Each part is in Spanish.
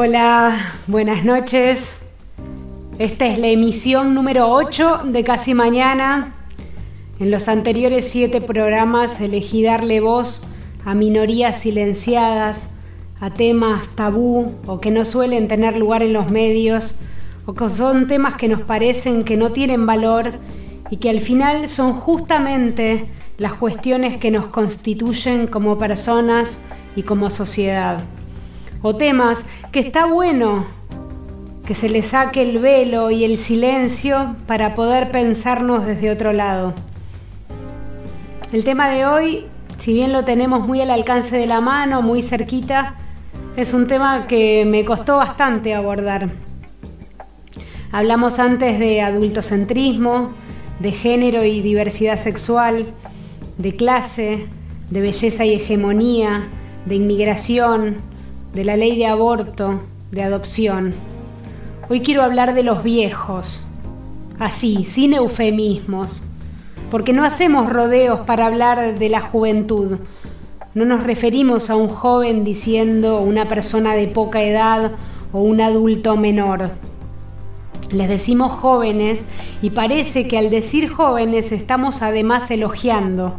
Hola, buenas noches. Esta es la emisión número 8 de Casi Mañana. En los anteriores siete programas elegí darle voz a minorías silenciadas, a temas tabú o que no suelen tener lugar en los medios, o que son temas que nos parecen que no tienen valor y que al final son justamente las cuestiones que nos constituyen como personas y como sociedad o temas que está bueno que se le saque el velo y el silencio para poder pensarnos desde otro lado. El tema de hoy, si bien lo tenemos muy al alcance de la mano, muy cerquita, es un tema que me costó bastante abordar. Hablamos antes de adultocentrismo, de género y diversidad sexual, de clase, de belleza y hegemonía, de inmigración, de la ley de aborto, de adopción. Hoy quiero hablar de los viejos, así, sin eufemismos, porque no hacemos rodeos para hablar de la juventud. No nos referimos a un joven diciendo una persona de poca edad o un adulto menor. Les decimos jóvenes y parece que al decir jóvenes estamos además elogiando,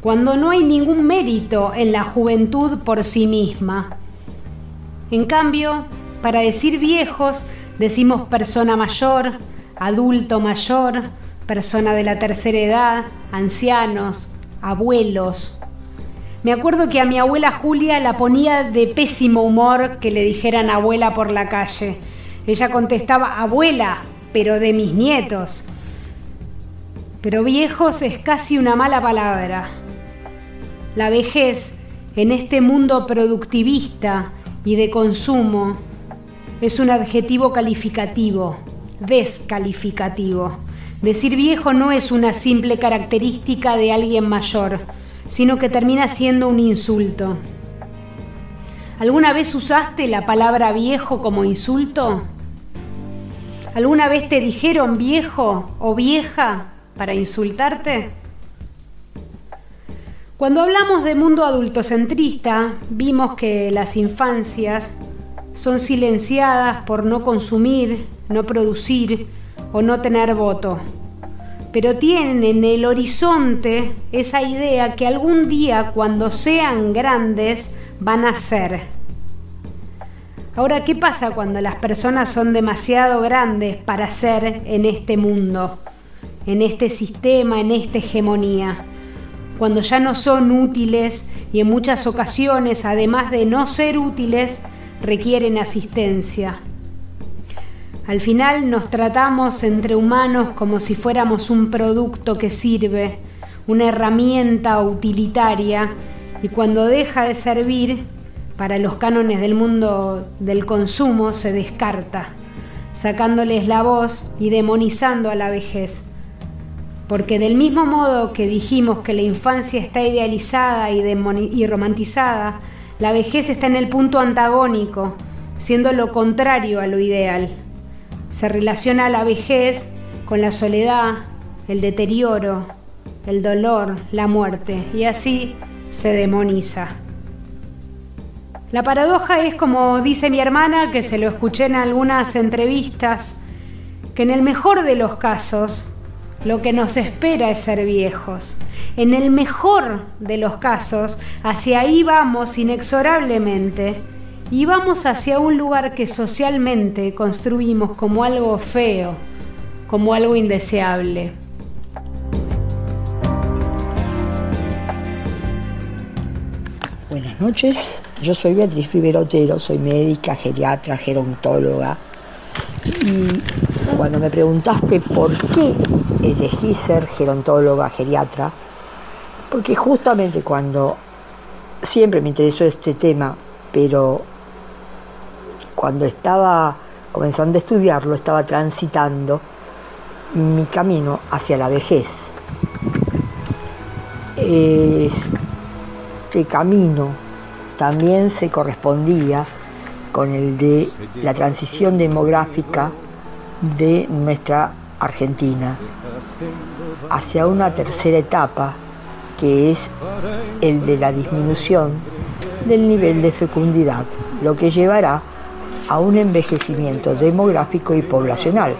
cuando no hay ningún mérito en la juventud por sí misma. En cambio, para decir viejos, decimos persona mayor, adulto mayor, persona de la tercera edad, ancianos, abuelos. Me acuerdo que a mi abuela Julia la ponía de pésimo humor que le dijeran abuela por la calle. Ella contestaba abuela, pero de mis nietos. Pero viejos es casi una mala palabra. La vejez en este mundo productivista, y de consumo es un adjetivo calificativo, descalificativo. Decir viejo no es una simple característica de alguien mayor, sino que termina siendo un insulto. ¿Alguna vez usaste la palabra viejo como insulto? ¿Alguna vez te dijeron viejo o vieja para insultarte? Cuando hablamos de mundo adultocentrista, vimos que las infancias son silenciadas por no consumir, no producir o no tener voto. Pero tienen en el horizonte esa idea que algún día cuando sean grandes van a ser. Ahora, ¿qué pasa cuando las personas son demasiado grandes para ser en este mundo, en este sistema, en esta hegemonía? Cuando ya no son útiles y en muchas ocasiones, además de no ser útiles, requieren asistencia. Al final nos tratamos entre humanos como si fuéramos un producto que sirve, una herramienta utilitaria, y cuando deja de servir, para los cánones del mundo del consumo se descarta, sacándoles la voz y demonizando a la vejez porque del mismo modo que dijimos que la infancia está idealizada y, romantizada, la vejez está en el punto antagónico, siendo lo contrario a lo ideal. Se relaciona la vejez con la soledad, el deterioro, el dolor, la muerte, y así se demoniza. La paradoja es como dice mi hermana, que se lo escuché en algunas entrevistas, que en el mejor de los casos lo que nos espera es ser viejos. En el mejor de los casos, hacia ahí vamos inexorablemente y vamos hacia un lugar que socialmente construimos como algo feo, como algo indeseable. Buenas noches, yo soy Beatriz Fiberotero, soy médica, geriatra, gerontóloga y cuando me preguntaste por qué elegí ser gerontóloga, geriatra, porque justamente cuando siempre me interesó este tema, pero cuando estaba comenzando a estudiarlo, estaba transitando mi camino hacia la vejez. Este camino también se correspondía con el de la transición demográfica de nuestra Argentina hacia una tercera etapa que es el de la disminución del nivel de fecundidad, lo que llevará a un envejecimiento demográfico y poblacional.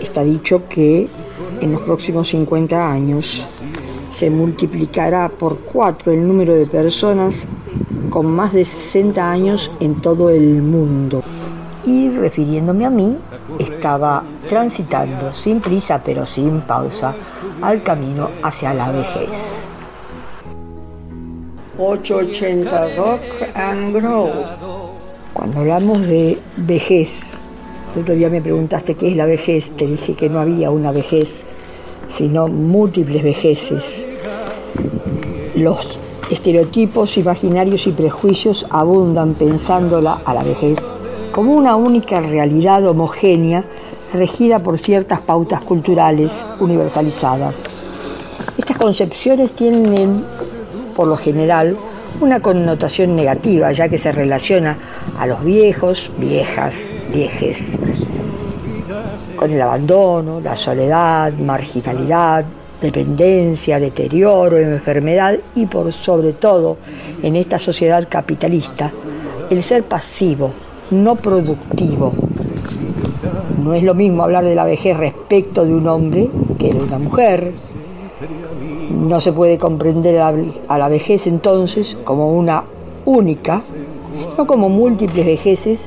Está dicho que en los próximos 50 años se multiplicará por cuatro el número de personas con más de 60 años en todo el mundo. Y refiriéndome a mí, estaba transitando sin prisa pero sin pausa al camino hacia la vejez. 880 Rock and Grow. Cuando hablamos de vejez, el otro día me preguntaste qué es la vejez, te dije que no había una vejez, sino múltiples vejeces. Los estereotipos imaginarios y prejuicios abundan pensándola a la vejez como una única realidad homogénea regida por ciertas pautas culturales universalizadas. Estas concepciones tienen, por lo general, una connotación negativa, ya que se relaciona a los viejos, viejas, viejes, con el abandono, la soledad, marginalidad, dependencia, deterioro, enfermedad y por sobre todo en esta sociedad capitalista, el ser pasivo, no productivo. No es lo mismo hablar de la vejez respecto de un hombre que de una mujer. No se puede comprender a la vejez entonces como una única, sino como múltiples vejeces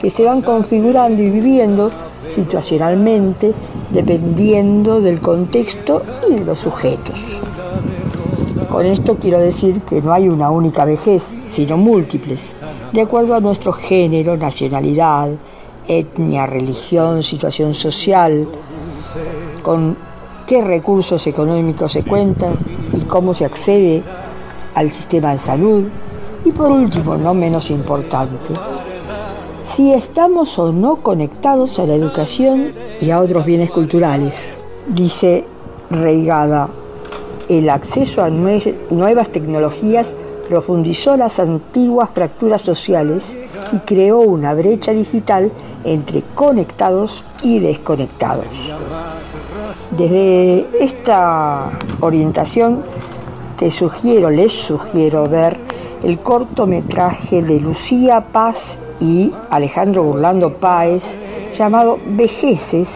que se van configurando y viviendo situacionalmente dependiendo del contexto y de los sujetos. Con esto quiero decir que no hay una única vejez, sino múltiples, de acuerdo a nuestro género, nacionalidad, etnia, religión, situación social, con qué recursos económicos se cuentan y cómo se accede al sistema de salud. Y por último, no menos importante, si estamos o no conectados a la educación y a otros bienes culturales. Dice Reigada, el acceso a nuevas tecnologías profundizó las antiguas fracturas sociales y creó una brecha digital entre conectados y desconectados. Desde esta orientación te sugiero, les sugiero ver el cortometraje de Lucía Paz y Alejandro Burlando Páez llamado Vejeces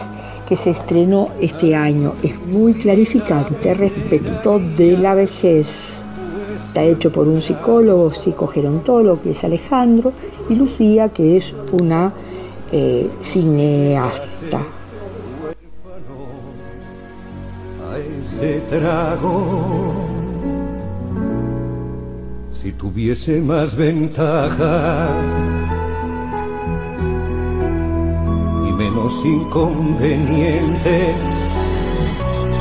que se estrenó este año. Es muy clarificante respecto de la vejez. Está hecho por un psicólogo, psicogerontólogo, que es Alejandro, y Lucía, que es una eh, cineasta. si tuviese más ventaja menos inconvenientes.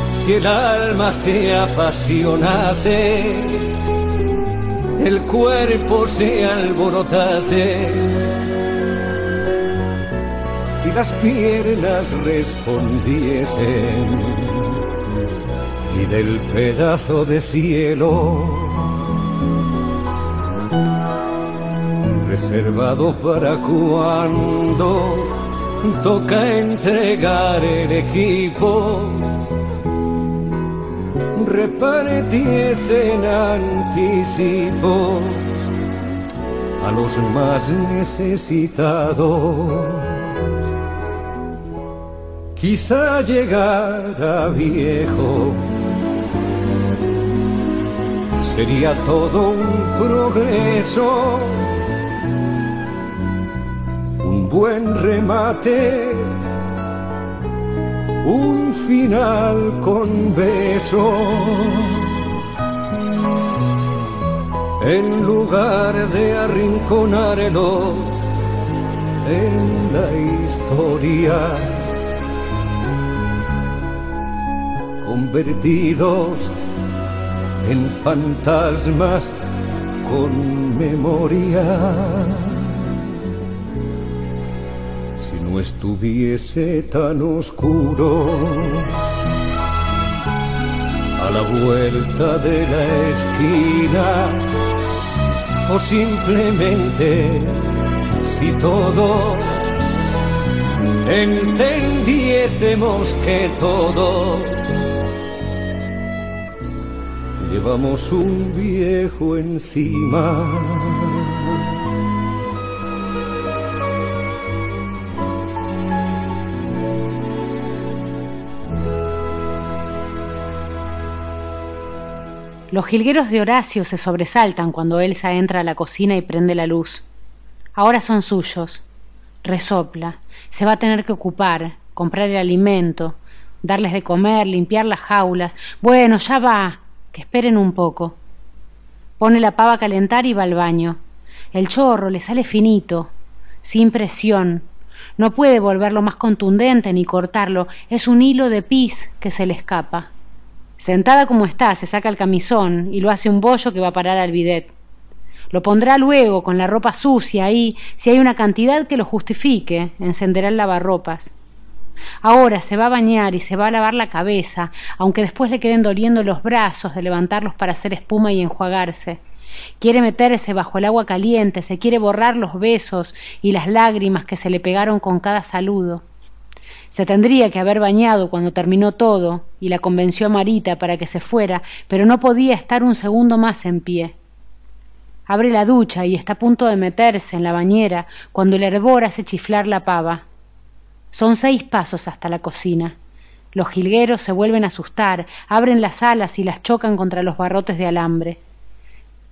Si el alma se apasionase, el cuerpo se alborotase. Y las piernas respondiesen. Y del pedazo de cielo reservado para cuando toca entregar el equipo, repartiesen anticipos a los más necesitados. Quizá llegara viejo sería todo un progreso buen remate, un final con beso. En lugar de arrinconarlos en la historia, convertidos en fantasmas con memoria. Estuviese tan oscuro, a la vuelta de la esquina, o simplemente si todo entendiésemos que todo llevamos un viejo encima. Los jilgueros de Horacio se sobresaltan cuando Elsa entra a la cocina y prende la luz. Ahora son suyos. Resopla. Se va a tener que ocupar, comprar el alimento, darles de comer, limpiar las jaulas. Bueno, ya va que esperen un poco. Pone la pava a calentar y va al baño. El chorro le sale finito, sin presión. No puede volverlo más contundente ni cortarlo, es un hilo de pis que se le escapa. Sentada como está, se saca el camisón y lo hace un bollo que va a parar al bidet. Lo pondrá luego con la ropa sucia y, si hay una cantidad que lo justifique, encenderá el lavarropas. Ahora se va a bañar y se va a lavar la cabeza, aunque después le queden doliendo los brazos de levantarlos para hacer espuma y enjuagarse. Quiere meterse bajo el agua caliente, se quiere borrar los besos y las lágrimas que se le pegaron con cada saludo. Se tendría que haber bañado cuando terminó todo, y la convenció a Marita para que se fuera, pero no podía estar un segundo más en pie. Abre la ducha y está a punto de meterse en la bañera cuando el hervor hace chiflar la pava. Son seis pasos hasta la cocina. Los jilgueros se vuelven a asustar, abren las alas y las chocan contra los barrotes de alambre.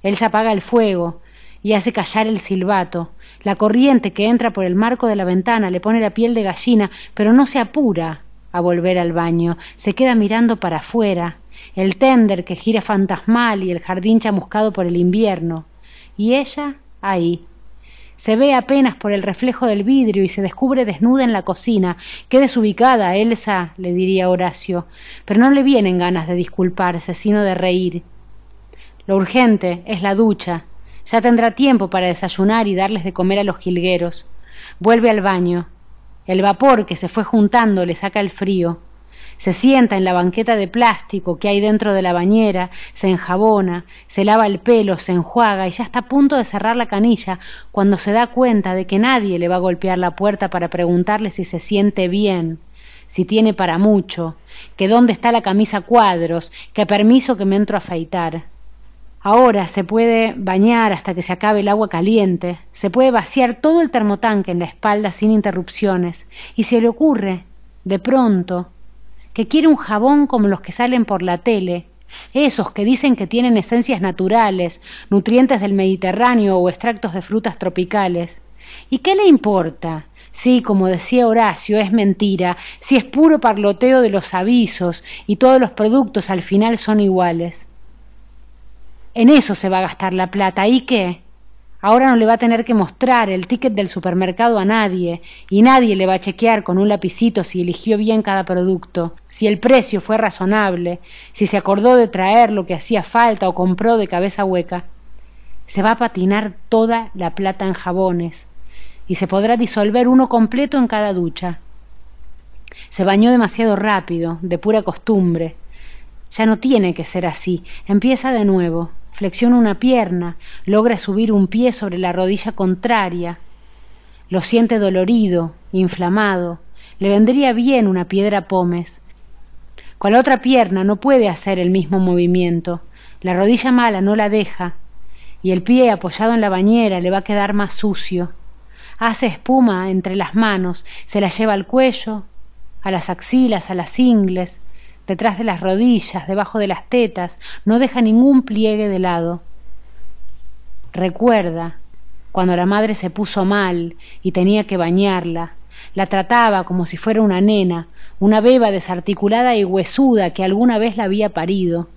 Él se apaga el fuego y hace callar el silbato. La corriente que entra por el marco de la ventana le pone la piel de gallina, pero no se apura a volver al baño. Se queda mirando para afuera, el tender que gira fantasmal y el jardín chamuscado por el invierno. Y ella ahí, se ve apenas por el reflejo del vidrio y se descubre desnuda en la cocina. Qué desubicada, Elsa, le diría Horacio, pero no le vienen ganas de disculparse, sino de reír. Lo urgente es la ducha. Ya tendrá tiempo para desayunar y darles de comer a los jilgueros. Vuelve al baño. El vapor que se fue juntando le saca el frío se sienta en la banqueta de plástico que hay dentro de la bañera, se enjabona, se lava el pelo, se enjuaga y ya está a punto de cerrar la canilla cuando se da cuenta de que nadie le va a golpear la puerta para preguntarle si se siente bien, si tiene para mucho, que dónde está la camisa cuadros, que permiso que me entro a afeitar. Ahora se puede bañar hasta que se acabe el agua caliente, se puede vaciar todo el termotanque en la espalda sin interrupciones, y se le ocurre, de pronto, que quiere un jabón como los que salen por la tele, esos que dicen que tienen esencias naturales, nutrientes del Mediterráneo o extractos de frutas tropicales. ¿Y qué le importa? Sí, como decía Horacio, es mentira, si es puro parloteo de los avisos y todos los productos al final son iguales. En eso se va a gastar la plata. ¿Y qué? Ahora no le va a tener que mostrar el ticket del supermercado a nadie y nadie le va a chequear con un lapicito si eligió bien cada producto, si el precio fue razonable, si se acordó de traer lo que hacía falta o compró de cabeza hueca. Se va a patinar toda la plata en jabones y se podrá disolver uno completo en cada ducha. Se bañó demasiado rápido, de pura costumbre. Ya no tiene que ser así. Empieza de nuevo flexiona una pierna, logra subir un pie sobre la rodilla contraria, lo siente dolorido, inflamado, le vendría bien una piedra pómez. Con la otra pierna no puede hacer el mismo movimiento, la rodilla mala no la deja, y el pie apoyado en la bañera le va a quedar más sucio. Hace espuma entre las manos, se la lleva al cuello, a las axilas, a las ingles, detrás de las rodillas, debajo de las tetas, no deja ningún pliegue de lado. Recuerda cuando la madre se puso mal y tenía que bañarla, la trataba como si fuera una nena, una beba desarticulada y huesuda que alguna vez la había parido.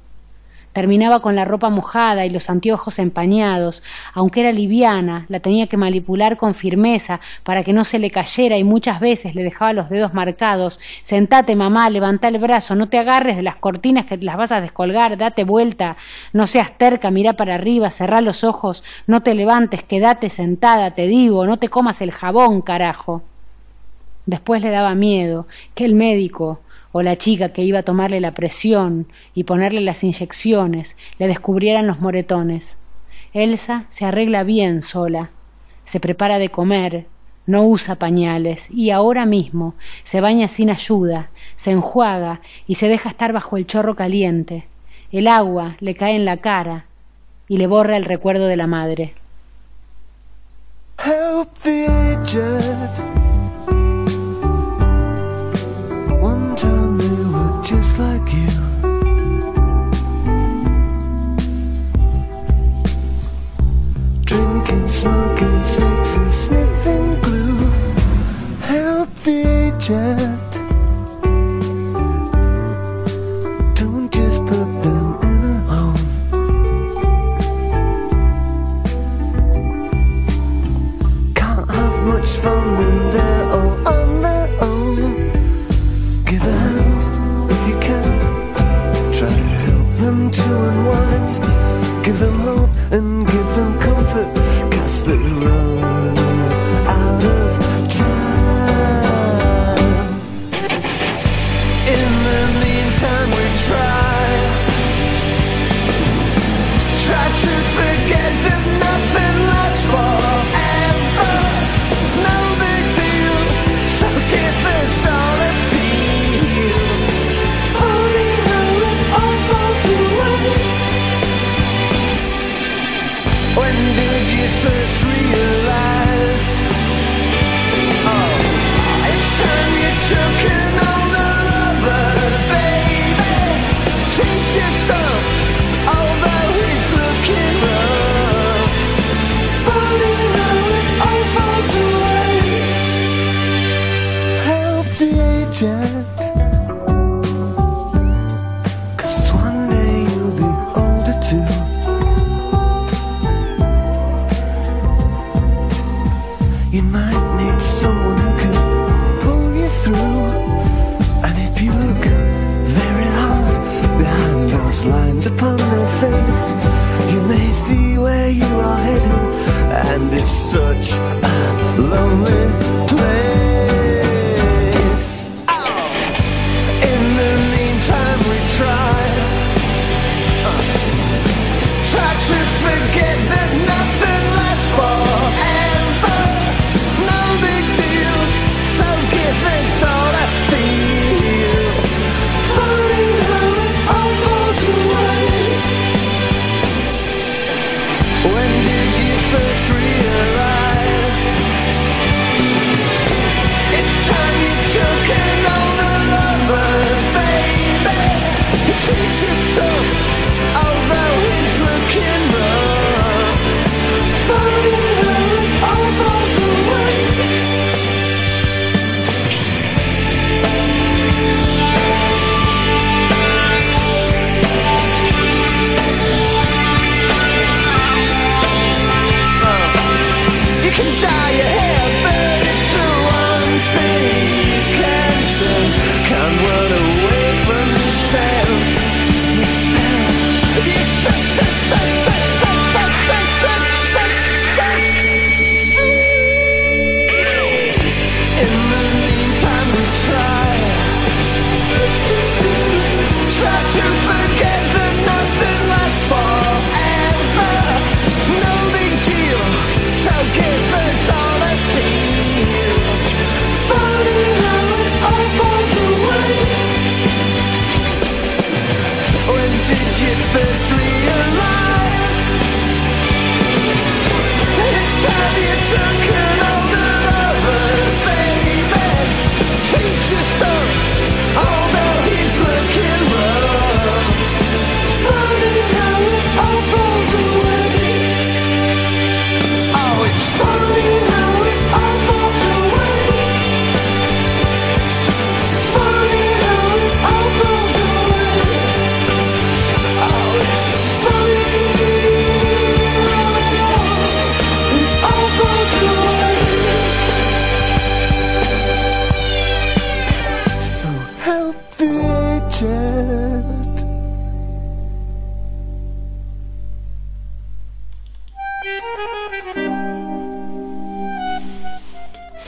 Terminaba con la ropa mojada y los anteojos empañados. Aunque era liviana, la tenía que manipular con firmeza para que no se le cayera y muchas veces le dejaba los dedos marcados. Sentate, mamá, levanta el brazo, no te agarres de las cortinas que las vas a descolgar, date vuelta, no seas terca, mira para arriba, cerrá los ojos, no te levantes, quédate sentada, te digo, no te comas el jabón, carajo. Después le daba miedo que el médico o la chica que iba a tomarle la presión y ponerle las inyecciones le descubrieran los moretones. Elsa se arregla bien sola, se prepara de comer, no usa pañales y ahora mismo se baña sin ayuda, se enjuaga y se deja estar bajo el chorro caliente. El agua le cae en la cara y le borra el recuerdo de la madre. Like you. Drinking, smoking, sex, and sniffing glue. Help the aged. Two and one, it. Give them hope and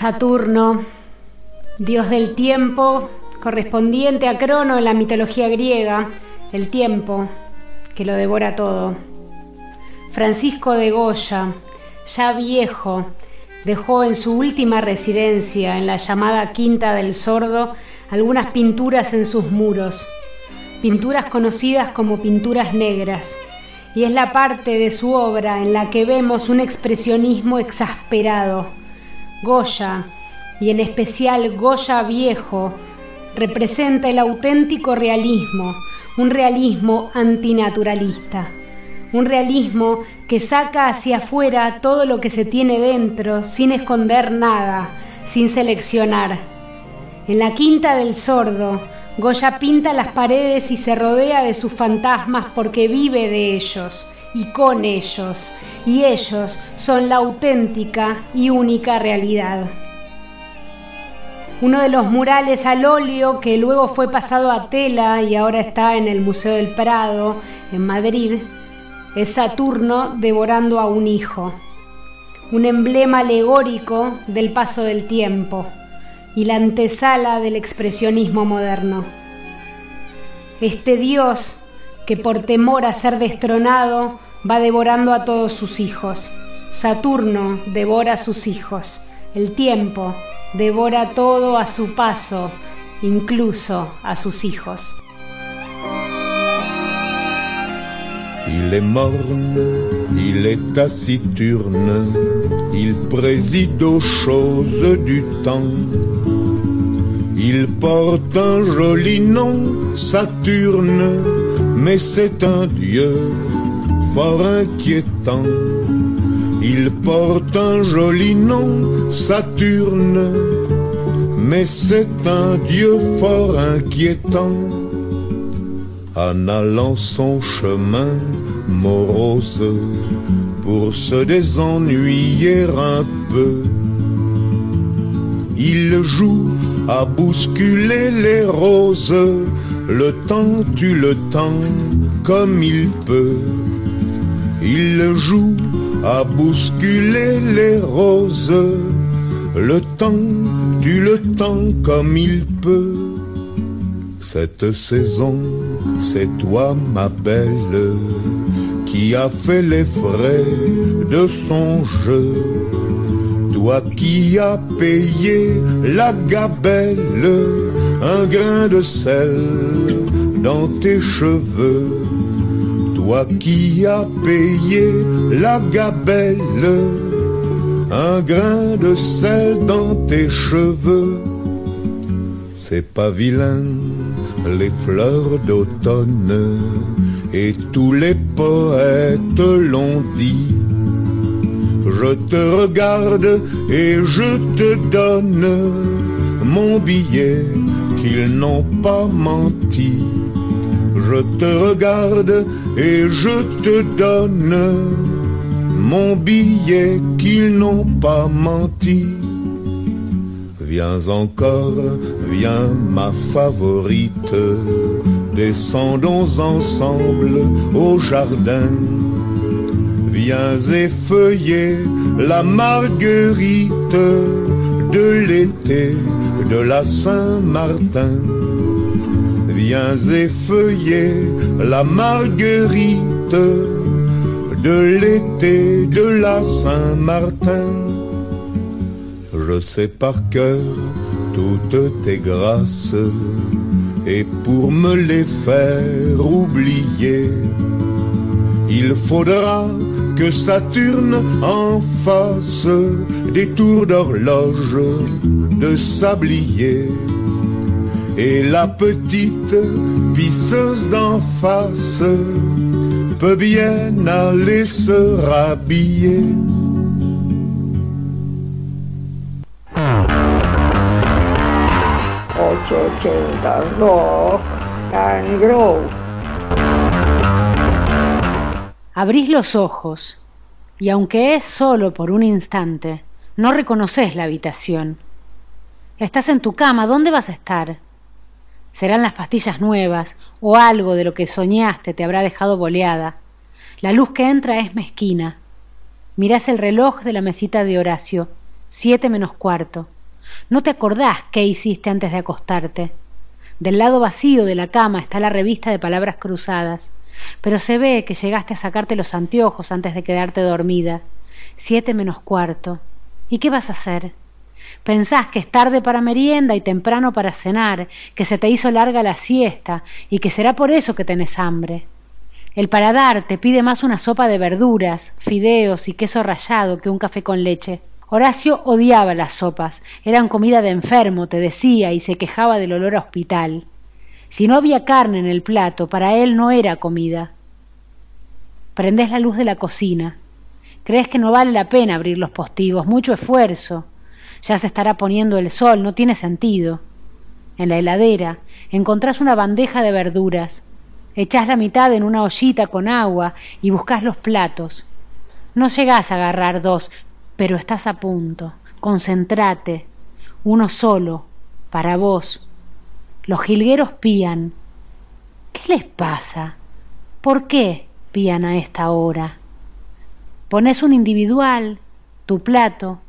Saturno, dios del tiempo, correspondiente a Crono en la mitología griega, el tiempo que lo devora todo. Francisco de Goya, ya viejo, dejó en su última residencia, en la llamada Quinta del Sordo, algunas pinturas en sus muros, pinturas conocidas como pinturas negras, y es la parte de su obra en la que vemos un expresionismo exasperado. Goya, y en especial Goya viejo, representa el auténtico realismo, un realismo antinaturalista, un realismo que saca hacia afuera todo lo que se tiene dentro sin esconder nada, sin seleccionar. En la quinta del sordo, Goya pinta las paredes y se rodea de sus fantasmas porque vive de ellos y con ellos, y ellos son la auténtica y única realidad. Uno de los murales al óleo que luego fue pasado a tela y ahora está en el Museo del Prado, en Madrid, es Saturno devorando a un hijo, un emblema alegórico del paso del tiempo y la antesala del expresionismo moderno. Este Dios que por temor a ser destronado va devorando a todos sus hijos. Saturno devora a sus hijos. El tiempo devora todo a su paso, incluso a sus hijos. Il est morne, il est taciturne, il préside aux choses du temps. Il porte un joli nom, Saturne, mais c'est un dieu fort inquiétant. Il porte un joli nom, Saturne, mais c'est un dieu fort inquiétant. En allant son chemin morose, pour se désennuyer un peu, il joue à bousculer les roses, le temps tue le temps comme il peut. Il joue à bousculer les roses. Le temps tue le temps comme il peut. Cette saison, c'est toi, ma belle, qui a fait les frais de son jeu. Toi qui as payé la gabelle, un grain de sel dans tes cheveux. Toi qui as payé la gabelle, un grain de sel dans tes cheveux. C'est pas vilain, les fleurs d'automne, et tous les poètes l'ont dit. Je te regarde et je te donne mon billet qu'ils n'ont pas menti. Je te regarde et je te donne mon billet qu'ils n'ont pas menti. Viens encore, viens ma favorite, descendons ensemble au jardin. Viens effeuiller la marguerite de l'été de la Saint-Martin. Viens effeuiller la marguerite de l'été de la Saint-Martin. Je sais par cœur toutes tes grâces, et pour me les faire oublier, il faudra que Saturne en fasse des tours d'horloge de sablier. Et la petite pisseuse d'en face peut bien aller se rhabiller. ...880 Rock and Grow. Abrís los ojos y aunque es solo por un instante, no reconoces la habitación. Estás en tu cama, ¿dónde vas a estar? Serán las pastillas nuevas o algo de lo que soñaste te habrá dejado boleada. La luz que entra es mezquina. Mirás el reloj de la mesita de Horacio, siete menos cuarto. No te acordás qué hiciste antes de acostarte. Del lado vacío de la cama está la revista de palabras cruzadas, pero se ve que llegaste a sacarte los anteojos antes de quedarte dormida. Siete menos cuarto. ¿Y qué vas a hacer? Pensás que es tarde para merienda y temprano para cenar, que se te hizo larga la siesta y que será por eso que tenés hambre. El paladar te pide más una sopa de verduras, fideos y queso rallado que un café con leche. Horacio odiaba las sopas, eran comida de enfermo, te decía, y se quejaba del olor a hospital. Si no había carne en el plato, para él no era comida. Prendés la luz de la cocina. Crees que no vale la pena abrir los postigos, mucho esfuerzo. Ya se estará poniendo el sol, no tiene sentido. En la heladera encontrás una bandeja de verduras. Echás la mitad en una ollita con agua y buscas los platos. No llegás a agarrar dos, pero estás a punto. Concéntrate. Uno solo, para vos. Los jilgueros pían. ¿Qué les pasa? ¿Por qué pían a esta hora? Pones un individual, tu plato,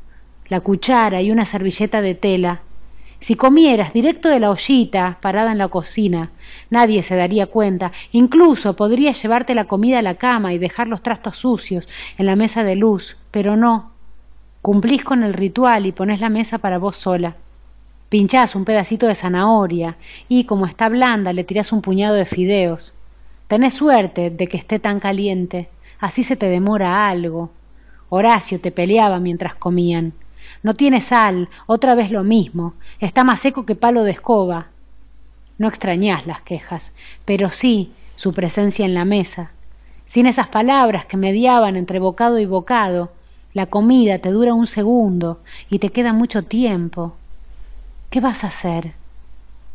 la cuchara y una servilleta de tela. Si comieras directo de la ollita parada en la cocina, nadie se daría cuenta. Incluso podrías llevarte la comida a la cama y dejar los trastos sucios en la mesa de luz, pero no. Cumplís con el ritual y pones la mesa para vos sola. Pinchás un pedacito de zanahoria y, como está blanda, le tirás un puñado de fideos. Tenés suerte de que esté tan caliente, así se te demora algo. Horacio te peleaba mientras comían. No tiene sal, otra vez lo mismo, está más seco que palo de escoba. No extrañás las quejas, pero sí su presencia en la mesa. Sin esas palabras que mediaban entre bocado y bocado, la comida te dura un segundo y te queda mucho tiempo. ¿Qué vas a hacer?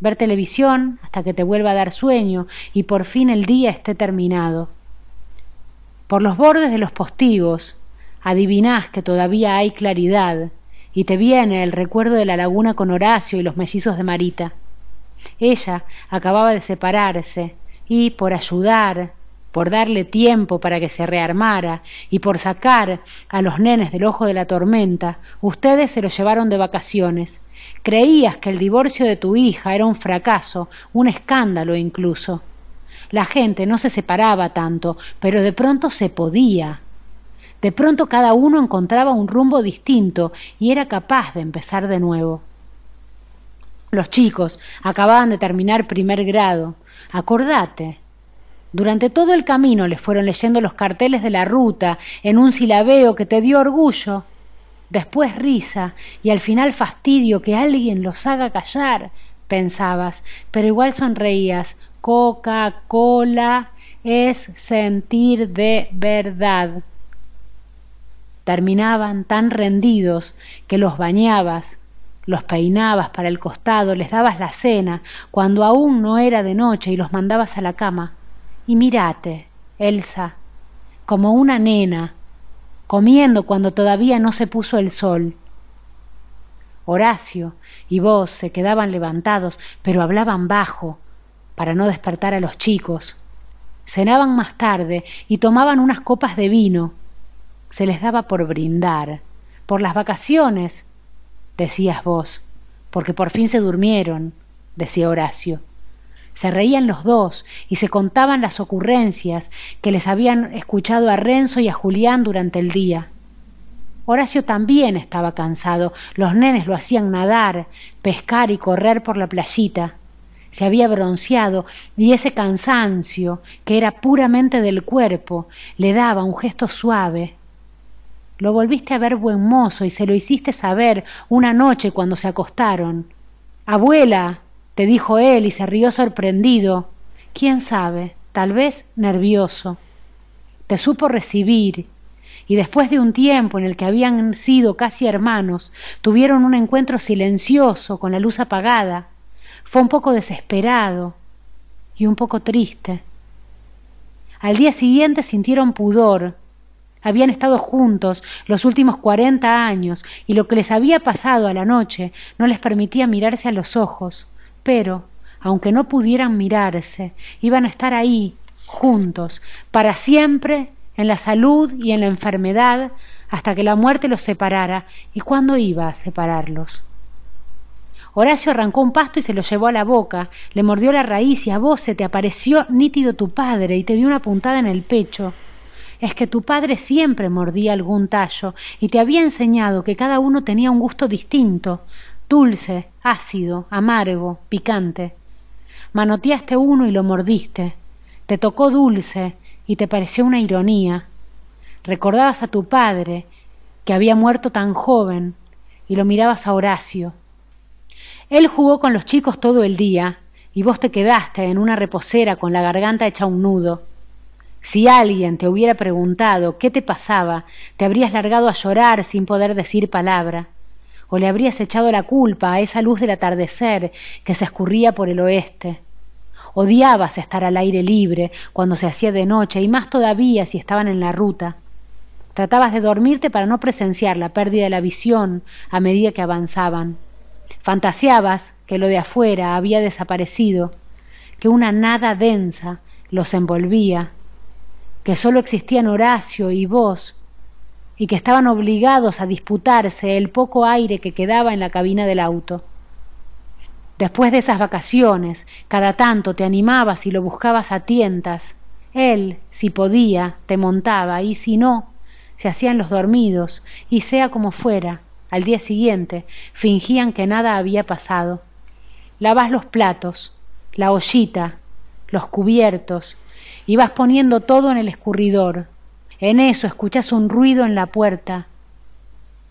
Ver televisión hasta que te vuelva a dar sueño y por fin el día esté terminado. Por los bordes de los postigos adivinás que todavía hay claridad y te viene el recuerdo de la laguna con Horacio y los mellizos de Marita. Ella acababa de separarse y, por ayudar, por darle tiempo para que se rearmara y por sacar a los nenes del ojo de la tormenta, ustedes se los llevaron de vacaciones. Creías que el divorcio de tu hija era un fracaso, un escándalo incluso. La gente no se separaba tanto, pero de pronto se podía. De pronto cada uno encontraba un rumbo distinto y era capaz de empezar de nuevo. Los chicos acababan de terminar primer grado. Acordate, durante todo el camino les fueron leyendo los carteles de la ruta en un silabeo que te dio orgullo, después risa y al final fastidio que alguien los haga callar, pensabas, pero igual sonreías. Coca-Cola es sentir de verdad. Terminaban tan rendidos que los bañabas, los peinabas para el costado, les dabas la cena, cuando aún no era de noche y los mandabas a la cama y mírate, Elsa, como una nena, comiendo cuando todavía no se puso el sol. Horacio y vos se quedaban levantados, pero hablaban bajo, para no despertar a los chicos. Cenaban más tarde y tomaban unas copas de vino. Se les daba por brindar, por las vacaciones, decías vos, porque por fin se durmieron, decía Horacio. Se reían los dos y se contaban las ocurrencias que les habían escuchado a Renzo y a Julián durante el día. Horacio también estaba cansado, los nenes lo hacían nadar, pescar y correr por la playita. Se había bronceado y ese cansancio, que era puramente del cuerpo, le daba un gesto suave. Lo volviste a ver buen mozo y se lo hiciste saber una noche cuando se acostaron. Abuela, te dijo él y se rió sorprendido. ¿Quién sabe? Tal vez nervioso. Te supo recibir y después de un tiempo en el que habían sido casi hermanos, tuvieron un encuentro silencioso con la luz apagada. Fue un poco desesperado y un poco triste. Al día siguiente sintieron pudor. Habían estado juntos los últimos cuarenta años y lo que les había pasado a la noche no les permitía mirarse a los ojos pero, aunque no pudieran mirarse, iban a estar ahí, juntos, para siempre, en la salud y en la enfermedad, hasta que la muerte los separara. ¿Y cuándo iba a separarlos? Horacio arrancó un pasto y se lo llevó a la boca, le mordió la raíz y a vos se te apareció nítido tu padre y te dio una puntada en el pecho. Es que tu padre siempre mordía algún tallo y te había enseñado que cada uno tenía un gusto distinto, dulce, ácido, amargo, picante. Manoteaste uno y lo mordiste. Te tocó dulce y te pareció una ironía. Recordabas a tu padre, que había muerto tan joven, y lo mirabas a Horacio él jugó con los chicos todo el día y vos te quedaste en una reposera con la garganta hecha un nudo. Si alguien te hubiera preguntado qué te pasaba, te habrías largado a llorar sin poder decir palabra, o le habrías echado la culpa a esa luz del atardecer que se escurría por el oeste. Odiabas estar al aire libre cuando se hacía de noche y más todavía si estaban en la ruta. Tratabas de dormirte para no presenciar la pérdida de la visión a medida que avanzaban. Fantaseabas que lo de afuera había desaparecido, que una nada densa los envolvía, que sólo existían Horacio y vos, y que estaban obligados a disputarse el poco aire que quedaba en la cabina del auto. Después de esas vacaciones, cada tanto te animabas y lo buscabas a tientas. Él, si podía, te montaba, y si no, se hacían los dormidos, y sea como fuera, al día siguiente fingían que nada había pasado. Lavas los platos, la ollita, los cubiertos, y vas poniendo todo en el escurridor. En eso escuchas un ruido en la puerta.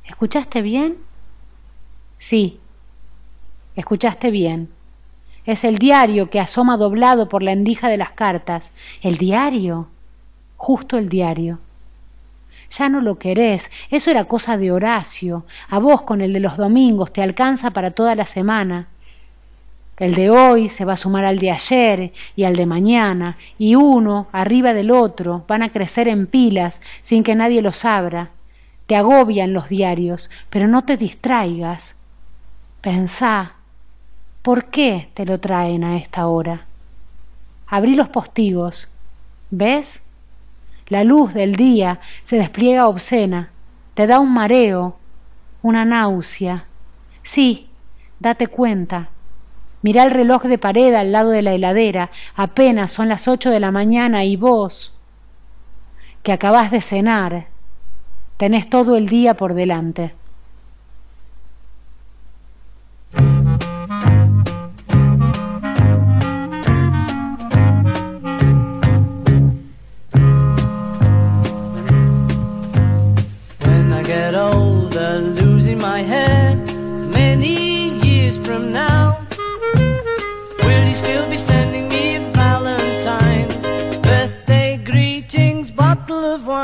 ¿Escuchaste bien? Sí, escuchaste bien. Es el diario que asoma doblado por la endija de las cartas. El diario. Justo el diario ya no lo querés, eso era cosa de Horacio, a vos con el de los domingos te alcanza para toda la semana. El de hoy se va a sumar al de ayer y al de mañana, y uno arriba del otro van a crecer en pilas sin que nadie los abra. Te agobian los diarios, pero no te distraigas. Pensá, ¿por qué te lo traen a esta hora? Abrí los postigos. ¿Ves? La luz del día se despliega obscena, te da un mareo, una náusea. Sí, date cuenta. Mira el reloj de pared al lado de la heladera, apenas son las ocho de la mañana y vos, que acabás de cenar, tenés todo el día por delante.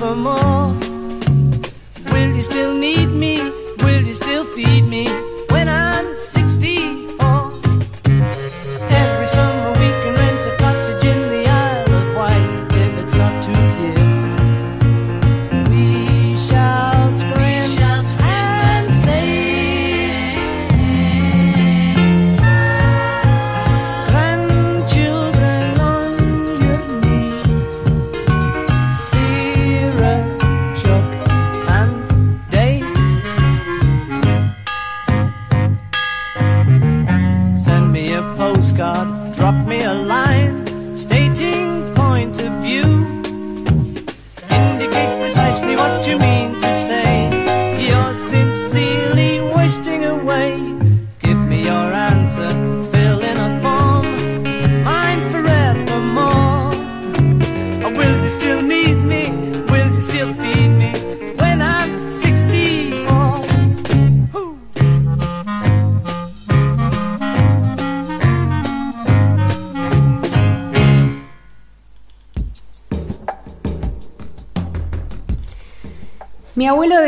Will you still need me?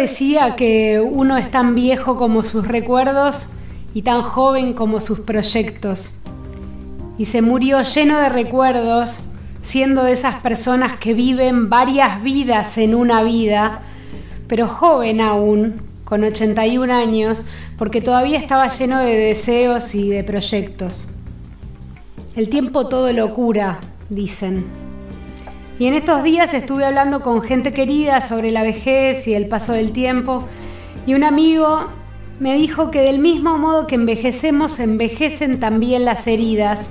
Decía que uno es tan viejo como sus recuerdos y tan joven como sus proyectos. Y se murió lleno de recuerdos, siendo de esas personas que viven varias vidas en una vida, pero joven aún, con 81 años, porque todavía estaba lleno de deseos y de proyectos. El tiempo todo lo cura, dicen. Y en estos días estuve hablando con gente querida sobre la vejez y el paso del tiempo, y un amigo me dijo que del mismo modo que envejecemos, envejecen también las heridas,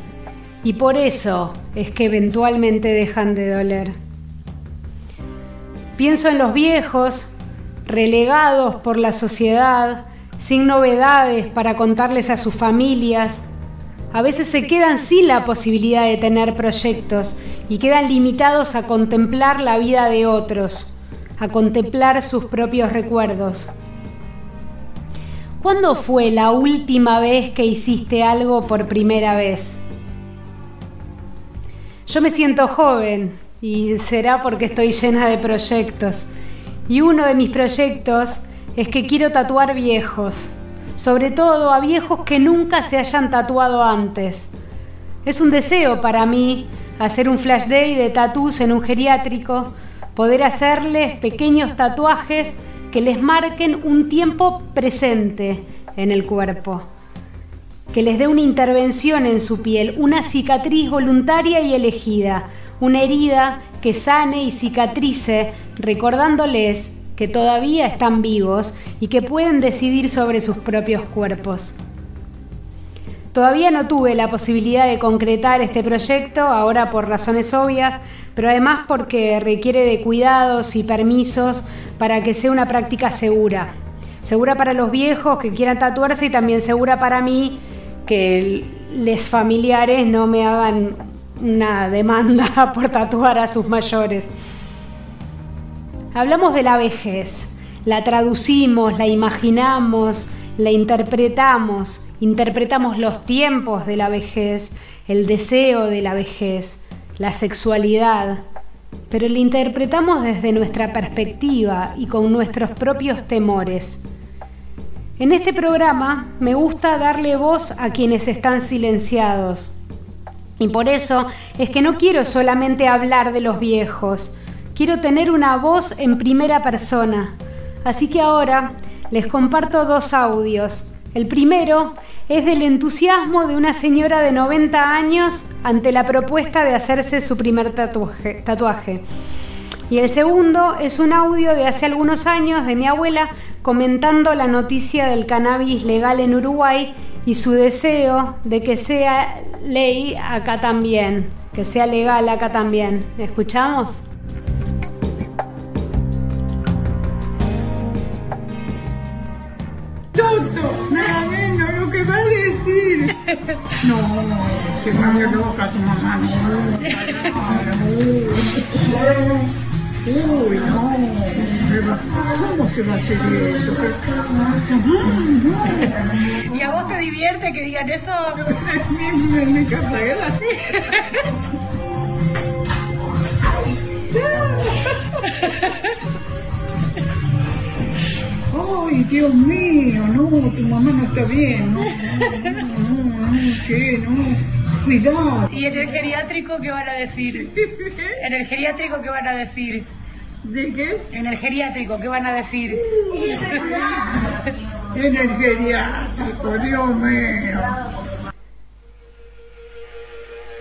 y por eso es que eventualmente dejan de doler. Pienso en los viejos, relegados por la sociedad, sin novedades para contarles a sus familias. A veces se quedan sin la posibilidad de tener proyectos y quedan limitados a contemplar la vida de otros, a contemplar sus propios recuerdos. ¿Cuándo fue la última vez que hiciste algo por primera vez? Yo me siento joven y será porque estoy llena de proyectos. Y uno de mis proyectos es que quiero tatuar viejos, sobre todo a viejos que nunca se hayan tatuado antes. Es un deseo para mí hacer un flash day de tatús en un geriátrico, poder hacerles pequeños tatuajes que les marquen un tiempo presente en el cuerpo, que les dé una intervención en su piel, una cicatriz voluntaria y elegida, una herida que sane y cicatrice, recordándoles que todavía están vivos y que pueden decidir sobre sus propios cuerpos. Todavía no tuve la posibilidad de concretar este proyecto, ahora por razones obvias, pero además porque requiere de cuidados y permisos para que sea una práctica segura. Segura para los viejos que quieran tatuarse y también segura para mí que les familiares no me hagan una demanda por tatuar a sus mayores. Hablamos de la vejez, la traducimos, la imaginamos, la interpretamos interpretamos los tiempos de la vejez, el deseo de la vejez, la sexualidad, pero la interpretamos desde nuestra perspectiva y con nuestros propios temores. En este programa me gusta darle voz a quienes están silenciados. Y por eso es que no quiero solamente hablar de los viejos, quiero tener una voz en primera persona. Así que ahora les comparto dos audios. El primero es del entusiasmo de una señora de 90 años ante la propuesta de hacerse su primer tatuaje. Y el segundo es un audio de hace algunos años de mi abuela comentando la noticia del cannabis legal en Uruguay y su deseo de que sea ley acá también, que sea legal acá también. ¿Escuchamos? Decir. No, se vuelve loca tu mamá, no. Uy, no, ¿cómo se va a hacer eso? ¿Y a vos te divierte que digan eso? Me, me así. Ay, Dios mío, no, tu mamá no está bien, no, no, no, ¿qué? No, cuidado. ¿Y en el geriátrico qué van a decir? ¿En el geriátrico qué van a decir? ¿De qué? En el geriátrico, ¿qué van a decir? En el geriátrico, Dios mío.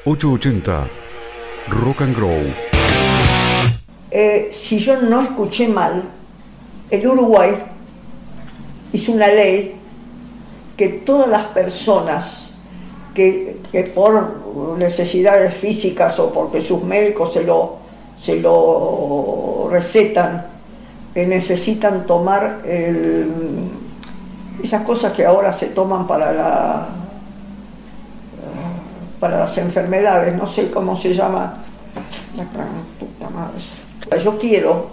880 Rock and Grow. Eh, si yo no escuché mal, el Uruguay hizo una ley que todas las personas que, que por necesidades físicas o porque sus médicos se lo, se lo recetan, que necesitan tomar el- esas cosas que ahora se toman para la para las enfermedades, no sé cómo se llama. La puta madre. Yo quiero,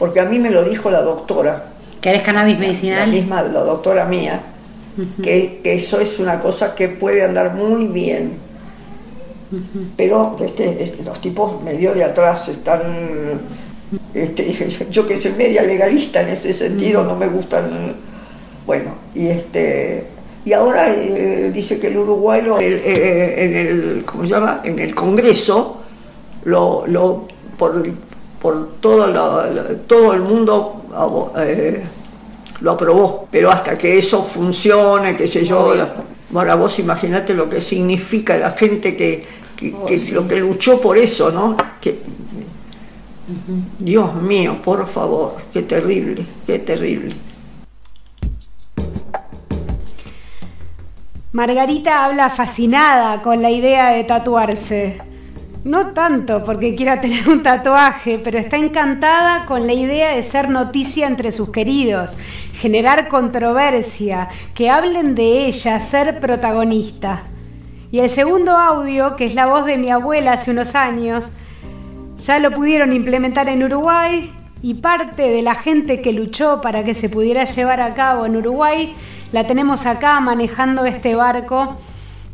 porque a mí me lo dijo la doctora, ¿Querés cannabis la medicinal? misma, la doctora mía, que, que eso es una cosa que puede andar muy bien. Pero este, este, los tipos medio de atrás están Este, yo que soy media legalista en ese sentido, no me gustan. Bueno, y este y ahora eh, dice que el Uruguay lo- el- eh, en el ¿cómo se llama? en el Congreso lo, lo por, por todo lo- todo el mundo eh, lo aprobó, pero hasta que eso funcione, qué sé yo, la- ahora vos imaginate lo que significa la gente que, que- que lo que luchó por eso, ¿no? Que, Dios mío, por favor, qué terrible, qué terrible. Margarita habla fascinada con la idea de tatuarse. No tanto porque quiera tener un tatuaje, pero está encantada con la idea de ser noticia entre sus queridos, generar controversia, que hablen de ella, ser protagonista. Y el segundo audio, que es la voz de mi abuela hace unos años, ya lo pudieron implementar en Uruguay y parte de la gente que luchó para que se pudiera llevar a cabo en Uruguay la tenemos acá manejando este barco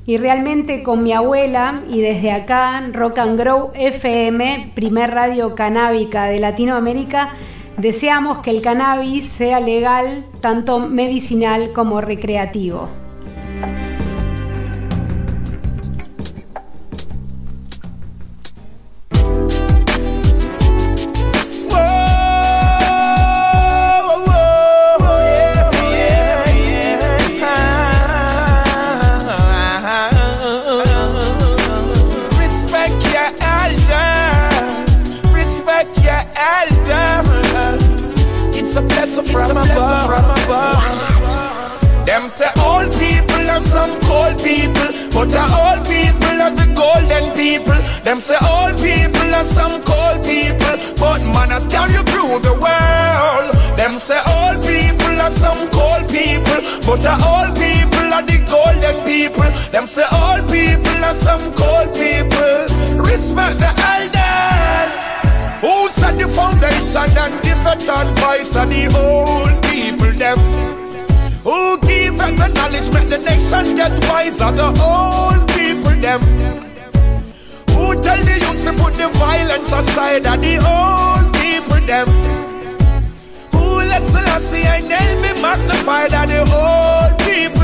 y realmente con mi abuela y desde acá Rock and Grow FM, primer radio canábica de Latinoamérica, deseamos que el cannabis sea legal tanto medicinal como recreativo. Are some cold people, but manners carry through the world. Them say all people are some cold people, but the all people are the golden people. Them say all people are some cold people. Respect the elders. Who set the foundation and give it advice and the old people them. Who give them the knowledge, make the nation get wiser, the old people them. Who tell the youth to put the violence aside, are the old people them. Who let Selassie and name be magnified, are the old people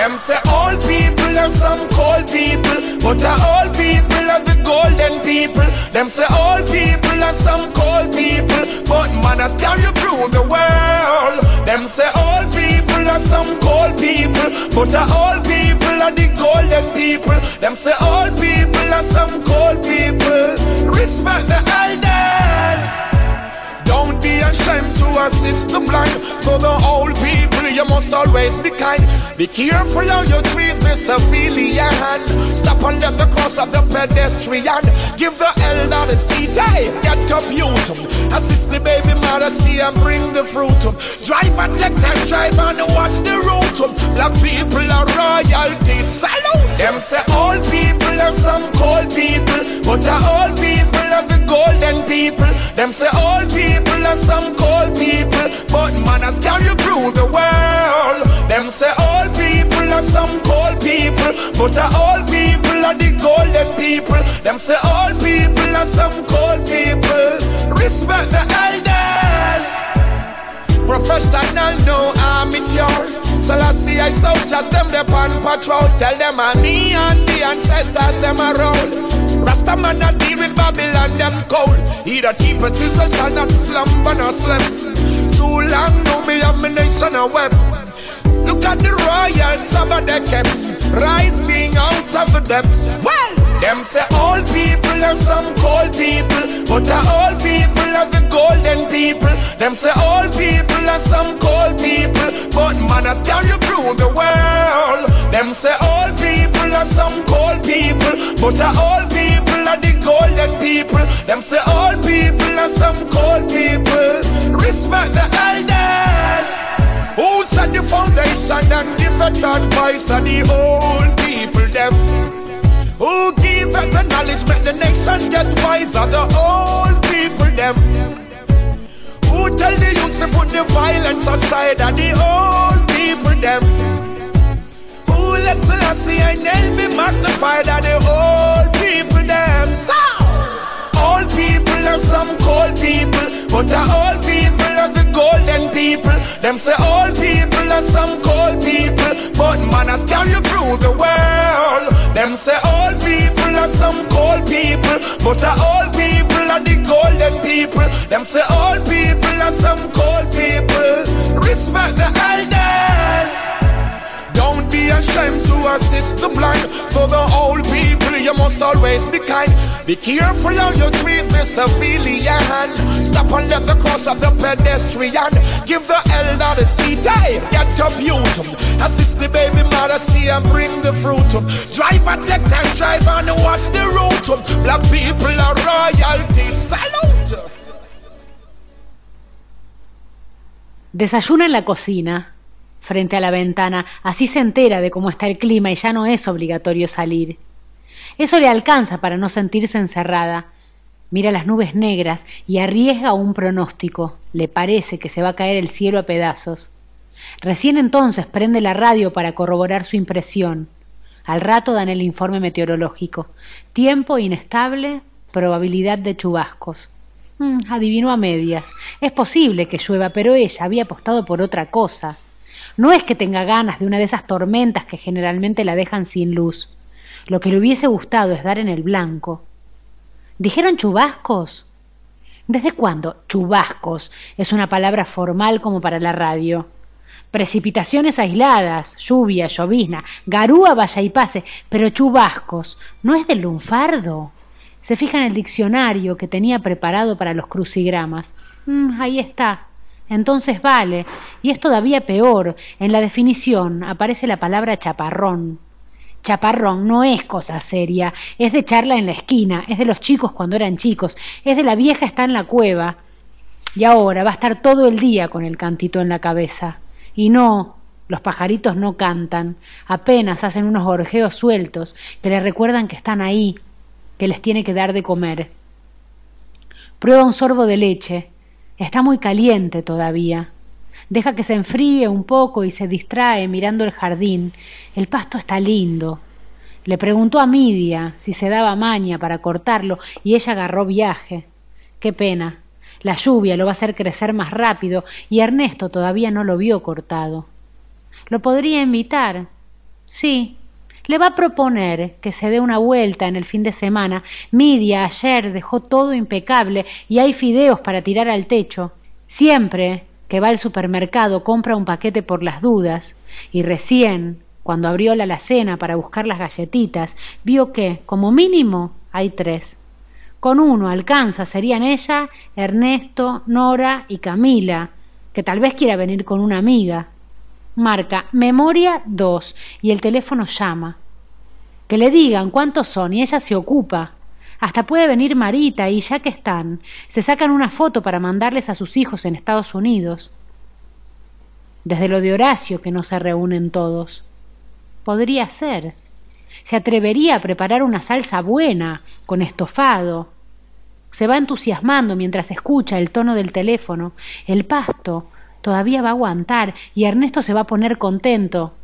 them say all people are some cold people, but the old people are the golden people. Them say all people are some cold people, but manners carry through the world. Them say all people are some cold people, but the old people are the golden people. Them say all people are some cold people. Respect the elders. Don't be ashamed to assist the blind. For the old people, you must always be kind. Be careful how you treat the civilian. Stop and let the cross of the pedestrian. Give the elder the seat. Hey, get up, youth. Assist the baby mother, see and bring the fruit. Drive and take time, drive and watch the route. Black people are royalty. Salute. Them say all people are some cold people, but the old people are the golden people. Them say all people are some cold people, but manners carry through the world. Them say all people are some cold people, but the old people are the golden people. Them say all people are some cold people. Respect the elders. Professional, no amateur. So I see I soldiers, them the pan patrol. Tell them I'm me and the ancestors, them a man not deal with Babylon, them cold. He keep it his soul shall not slumber nor sleep. Too long, no me have my nation a web. Look at the royal Sabbath they kept rising out of the depths. Well, them say all people are some cold people, but the old people are the golden people. Them say all people are some cold people, but manners carry through the world. Them say all people are some cold people, but the old people are the golden people. Them say all people are some cold people. Respect the elders. Who set the foundation and give it advice and the old people them? Who give them the knowledge, make the nation get wiser, the old people them? Who tell the youth to put the violence aside and the old people them? Who let Selassie and name be magnified and the old people them? So, all some cold people, But the old people are the golden people. Them say all people are some cold people. But manners carry you through the world. Them say all people are some cold people. But the old people are the golden people. Them say all people are some cold people. Respect the elders. Be to assist the blind. For the old people, you must always be kind. Be careful how you treat the civilian. Stop and let the cross of the pedestrian. Give the elder the seat. Hey, get up. Assist the baby mother, see and bring the fruit. Drive take time, drive and watch the route. Black people are royalty. Salute. Desayuna en la cocina, frente a la ventana, así se entera de cómo está el clima y ya no es obligatorio salir. Eso le alcanza para no sentirse encerrada. Mira las nubes negras y arriesga un pronóstico. Le parece que se va a caer el cielo a pedazos. Recién entonces prende la radio para corroborar su impresión. Al rato dan el informe meteorológico. Tiempo inestable, probabilidad de chubascos. Mm, adivinó a medias. Es posible que llueva, pero ella había apostado por otra cosa. No es que tenga ganas de una de esas tormentas que generalmente la dejan sin luz. Lo que le hubiese gustado es dar en el blanco. ¿Dijeron chubascos? ¿Desde cuándo chubascos es una palabra formal como para la radio? Precipitaciones aisladas, lluvia, llovizna, garúa, vaya y pase, pero chubascos, ¿no es del lunfardo? Se fija en el diccionario que tenía preparado para los crucigramas. Mm, ahí está. Entonces vale. Y es todavía peor. En la definición aparece la palabra chaparrón. Chaparrón no es cosa seria, es de charla en la esquina, es de los chicos cuando eran chicos, es de la vieja está en la cueva. Y ahora va a estar todo el día con el cantito en la cabeza. Y no, los pajaritos no cantan, apenas hacen unos gorjeos sueltos que le recuerdan que están ahí, que les tiene que dar de comer. Prueba un sorbo de leche. Está muy caliente todavía. Deja que se enfríe un poco y se distrae mirando el jardín. El pasto está lindo. Le preguntó a Midia si se daba maña para cortarlo y ella agarró viaje. Qué pena. La lluvia lo va a hacer crecer más rápido y Ernesto todavía no lo vio cortado. ¿Lo podría invitar? Sí. Le va a proponer que se dé una vuelta en el fin de semana. Midia ayer dejó todo impecable y hay fideos para tirar al techo. Siempre que va al supermercado compra un paquete por las dudas y recién, cuando abrió la alacena para buscar las galletitas, vio que, como mínimo, hay tres. Con uno alcanza, serían ella, Ernesto, Nora y Camila, que tal vez quiera venir con una amiga. Marca memoria 2 y el teléfono llama. Que le digan cuántos son y ella se ocupa. Hasta puede venir Marita y ya que están, se sacan una foto para mandarles a sus hijos en Estados Unidos. Desde lo de Horacio que no se reúnen todos. Podría ser. Se atrevería a preparar una salsa buena, con estofado. Se va entusiasmando mientras escucha el tono del teléfono. El pasto todavía va a aguantar y Ernesto se va a poner contento.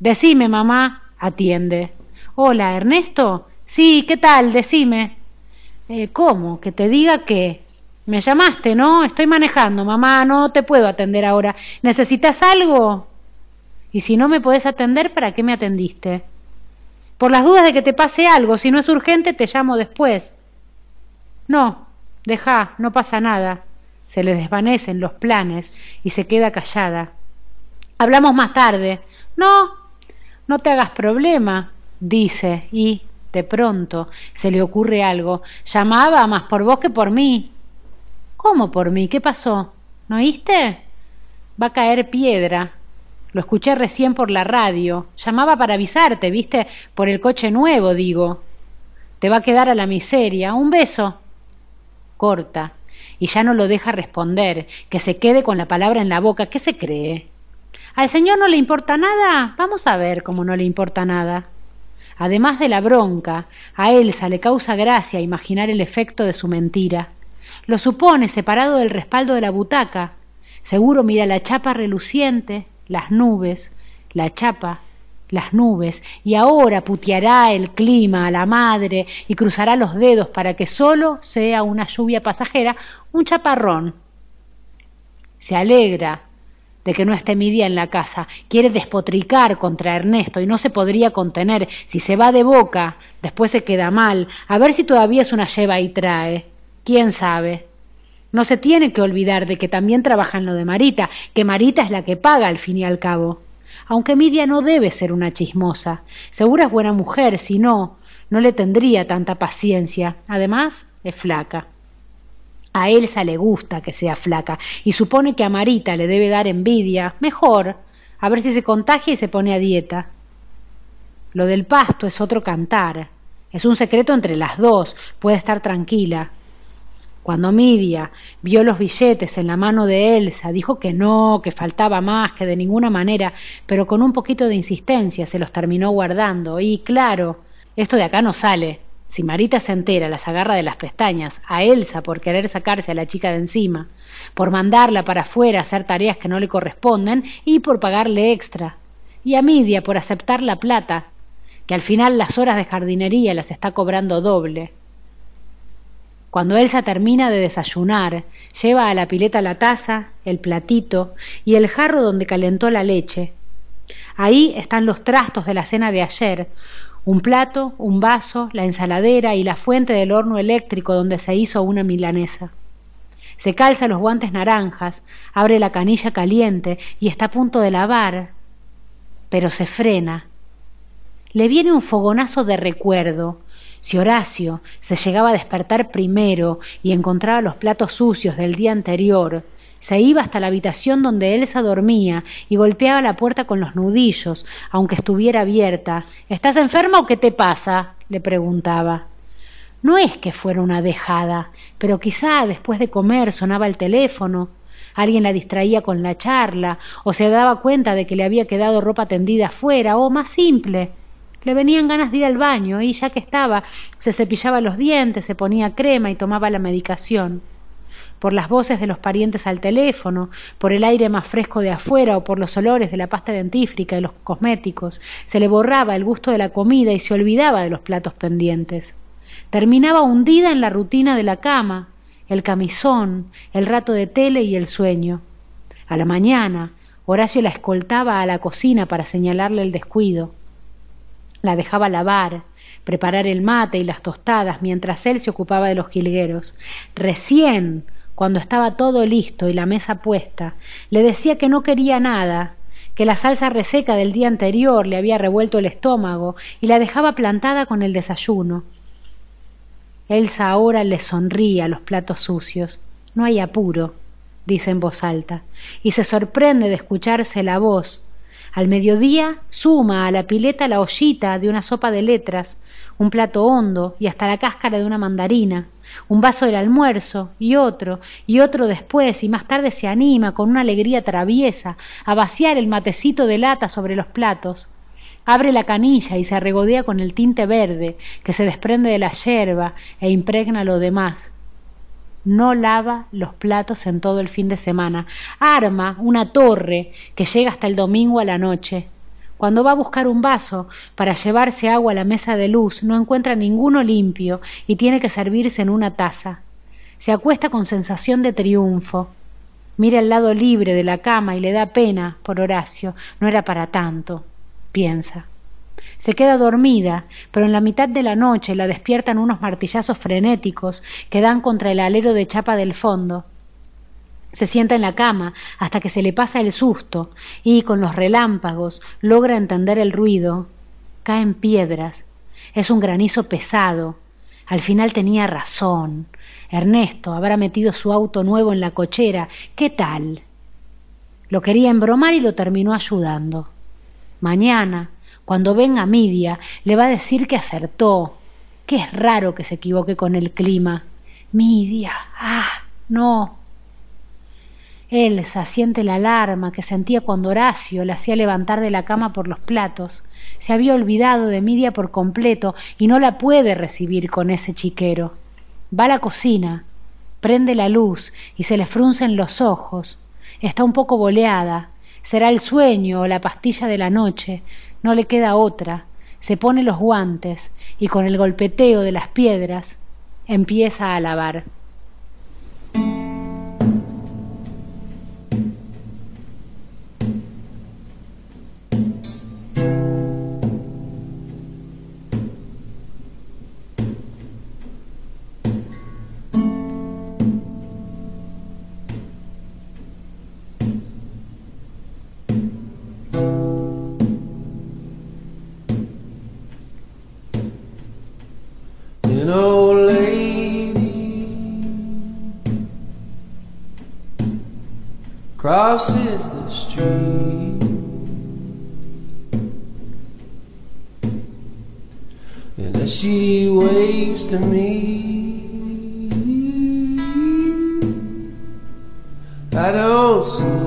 Decime, mamá, atiende. Hola, Ernesto. Sí, ¿qué tal? Decime. Eh, ¿Cómo? ¿Que te diga qué? Me llamaste, ¿no? Estoy manejando, mamá, no te puedo atender ahora. ¿Necesitas algo? Y si no me podés atender, ¿para qué me atendiste? Por las dudas de que te pase algo, si no es urgente, te llamo después. No, deja, no pasa nada. Se le desvanecen los planes y se queda callada. Hablamos más tarde. No, no te hagas problema, dice, y de pronto se le ocurre algo. Llamaba más por vos que por mí. ¿Cómo por mí? ¿Qué pasó? ¿No oíste? Va a caer piedra. Lo escuché recién por la radio. Llamaba para avisarte, viste, por el coche nuevo, digo. Te va a quedar a la miseria. Un beso. Corta. Y ya no lo deja responder, que se quede con la palabra en la boca. ¿Qué se cree? ¿Al señor no le importa nada? Vamos a ver cómo no le importa nada. Además de la bronca, a Elsa le causa gracia imaginar el efecto de su mentira. Lo supone separado del respaldo de la butaca. Seguro mira la chapa reluciente, las nubes, la chapa, las nubes, y ahora puteará el clima a la madre y cruzará los dedos para que solo sea una lluvia pasajera, un chaparrón. Se alegra de que no esté Midia en la casa. Quiere despotricar contra Ernesto y no se podría contener. Si se va de boca, después se queda mal. A ver si todavía es una lleva y trae. ¿Quién sabe? No se tiene que olvidar de que también trabaja en lo de Marita, que Marita es la que paga al fin y al cabo. Aunque Midia no debe ser una chismosa. Segura es buena mujer, si no, no le tendría tanta paciencia. Además, es flaca. A Elsa le gusta que sea flaca y supone que a Marita le debe dar envidia. Mejor, a ver si se contagia y se pone a dieta. Lo del pasto es otro cantar. Es un secreto entre las dos. Puede estar tranquila. Cuando Midia vio los billetes en la mano de Elsa, dijo que no, que faltaba más, que de ninguna manera, pero con un poquito de insistencia se los terminó guardando. Y claro, esto de acá no sale. Si Marita se entera, las agarra de las pestañas, a Elsa por querer sacarse a la chica de encima, por mandarla para afuera a hacer tareas que no le corresponden y por pagarle extra, y a Midia por aceptar la plata, que al final las horas de jardinería las está cobrando doble. Cuando Elsa termina de desayunar, lleva a la pileta la taza, el platito y el jarro donde calentó la leche. Ahí están los trastos de la cena de ayer, un plato, un vaso, la ensaladera y la fuente del horno eléctrico donde se hizo una milanesa. Se calza los guantes naranjas, abre la canilla caliente y está a punto de lavar, pero se frena. Le viene un fogonazo de recuerdo, si Horacio se llegaba a despertar primero y encontraba los platos sucios del día anterior, se iba hasta la habitación donde Elsa dormía y golpeaba la puerta con los nudillos, aunque estuviera abierta. ¿Estás enferma o qué te pasa? le preguntaba. No es que fuera una dejada, pero quizá después de comer sonaba el teléfono, alguien la distraía con la charla, o se daba cuenta de que le había quedado ropa tendida afuera, o más simple, le venían ganas de ir al baño y ya que estaba, se cepillaba los dientes, se ponía crema y tomaba la medicación. Por las voces de los parientes al teléfono, por el aire más fresco de afuera o por los olores de la pasta dentífrica y los cosméticos, se le borraba el gusto de la comida y se olvidaba de los platos pendientes. Terminaba hundida en la rutina de la cama, el camisón, el rato de tele y el sueño. A la mañana, Horacio la escoltaba a la cocina para señalarle el descuido. La dejaba lavar, preparar el mate y las tostadas mientras él se ocupaba de los jilgueros. Recién, cuando estaba todo listo y la mesa puesta, le decía que no quería nada, que la salsa reseca del día anterior le había revuelto el estómago y la dejaba plantada con el desayuno. Elsa ahora le sonría a los platos sucios. No hay apuro, dice en voz alta, y se sorprende de escucharse la voz, al mediodía suma a la pileta la ollita de una sopa de letras, un plato hondo y hasta la cáscara de una mandarina, un vaso del almuerzo y otro y otro después y más tarde se anima con una alegría traviesa a vaciar el matecito de lata sobre los platos. Abre la canilla y se regodea con el tinte verde que se desprende de la yerba e impregna lo demás no lava los platos en todo el fin de semana, arma una torre que llega hasta el domingo a la noche. Cuando va a buscar un vaso para llevarse agua a la mesa de luz, no encuentra ninguno limpio y tiene que servirse en una taza. Se acuesta con sensación de triunfo. Mira el lado libre de la cama y le da pena por Horacio. No era para tanto, piensa. Se queda dormida, pero en la mitad de la noche la despiertan unos martillazos frenéticos que dan contra el alero de chapa del fondo. Se sienta en la cama hasta que se le pasa el susto y, con los relámpagos, logra entender el ruido. Caen piedras. Es un granizo pesado. Al final tenía razón. Ernesto habrá metido su auto nuevo en la cochera. ¿Qué tal? Lo quería embromar y lo terminó ayudando. Mañana, cuando venga Midia, le va a decir que acertó, que es raro que se equivoque con el clima. Midia, ah, no. Elsa siente la alarma que sentía cuando Horacio la hacía levantar de la cama por los platos. Se había olvidado de Midia por completo y no la puede recibir con ese chiquero. Va a la cocina, prende la luz y se le fruncen los ojos. Está un poco boleada. Será el sueño o la pastilla de la noche, No le queda otra. Se pone los guantes y con el golpeteo de las piedras empieza a lavar. Crosses the street. And as she waves to me, I don't see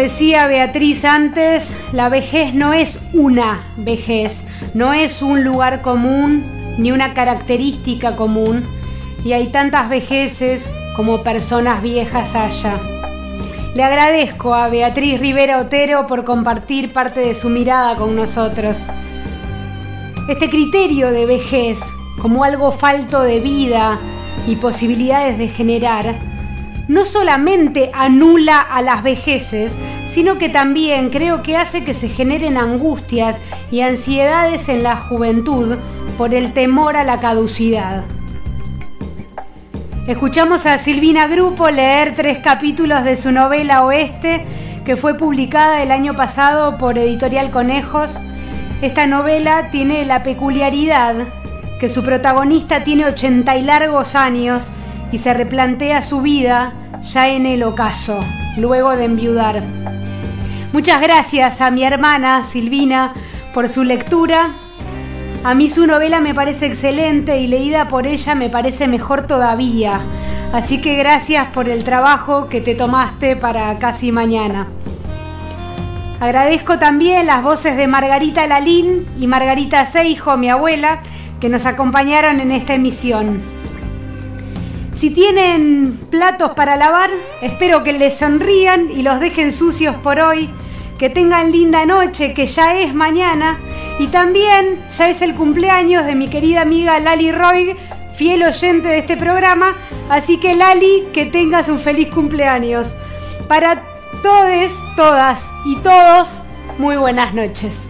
decía Beatriz antes, la vejez no es una vejez, no es un lugar común ni una característica común, y hay tantas vejeces como personas viejas haya. Le agradezco a Beatriz Rivera Otero por compartir parte de su mirada con nosotros. Este criterio de vejez como algo falto de vida y posibilidades de generar no solamente anula a las vejeces, sino que también creo que hace que se generen angustias y ansiedades en la juventud por el temor a la caducidad. Escuchamos a Silvina Grupo leer tres capítulos de su novela Oeste, que fue publicada el año pasado por Editorial Conejos. Esta novela tiene la peculiaridad que su protagonista tiene 80 y largos años y se replantea su vida ya en el ocaso, luego de enviudar. Muchas gracias a mi hermana Silvina por su lectura. A mí su novela me parece excelente y leída por ella me parece mejor todavía. Así que gracias por el trabajo que te tomaste para casi mañana. Agradezco también las voces de Margarita Lalín y Margarita Seijo, mi abuela, que nos acompañaron en esta emisión. Si tienen platos para lavar, espero que les sonrían y los dejen sucios por hoy. Que tengan linda noche, que ya es mañana. Y también ya es el cumpleaños de mi querida amiga Lali Roy, fiel oyente de este programa. Así que Lali, que tengas un feliz cumpleaños. Para todos, todas y todos, muy buenas noches.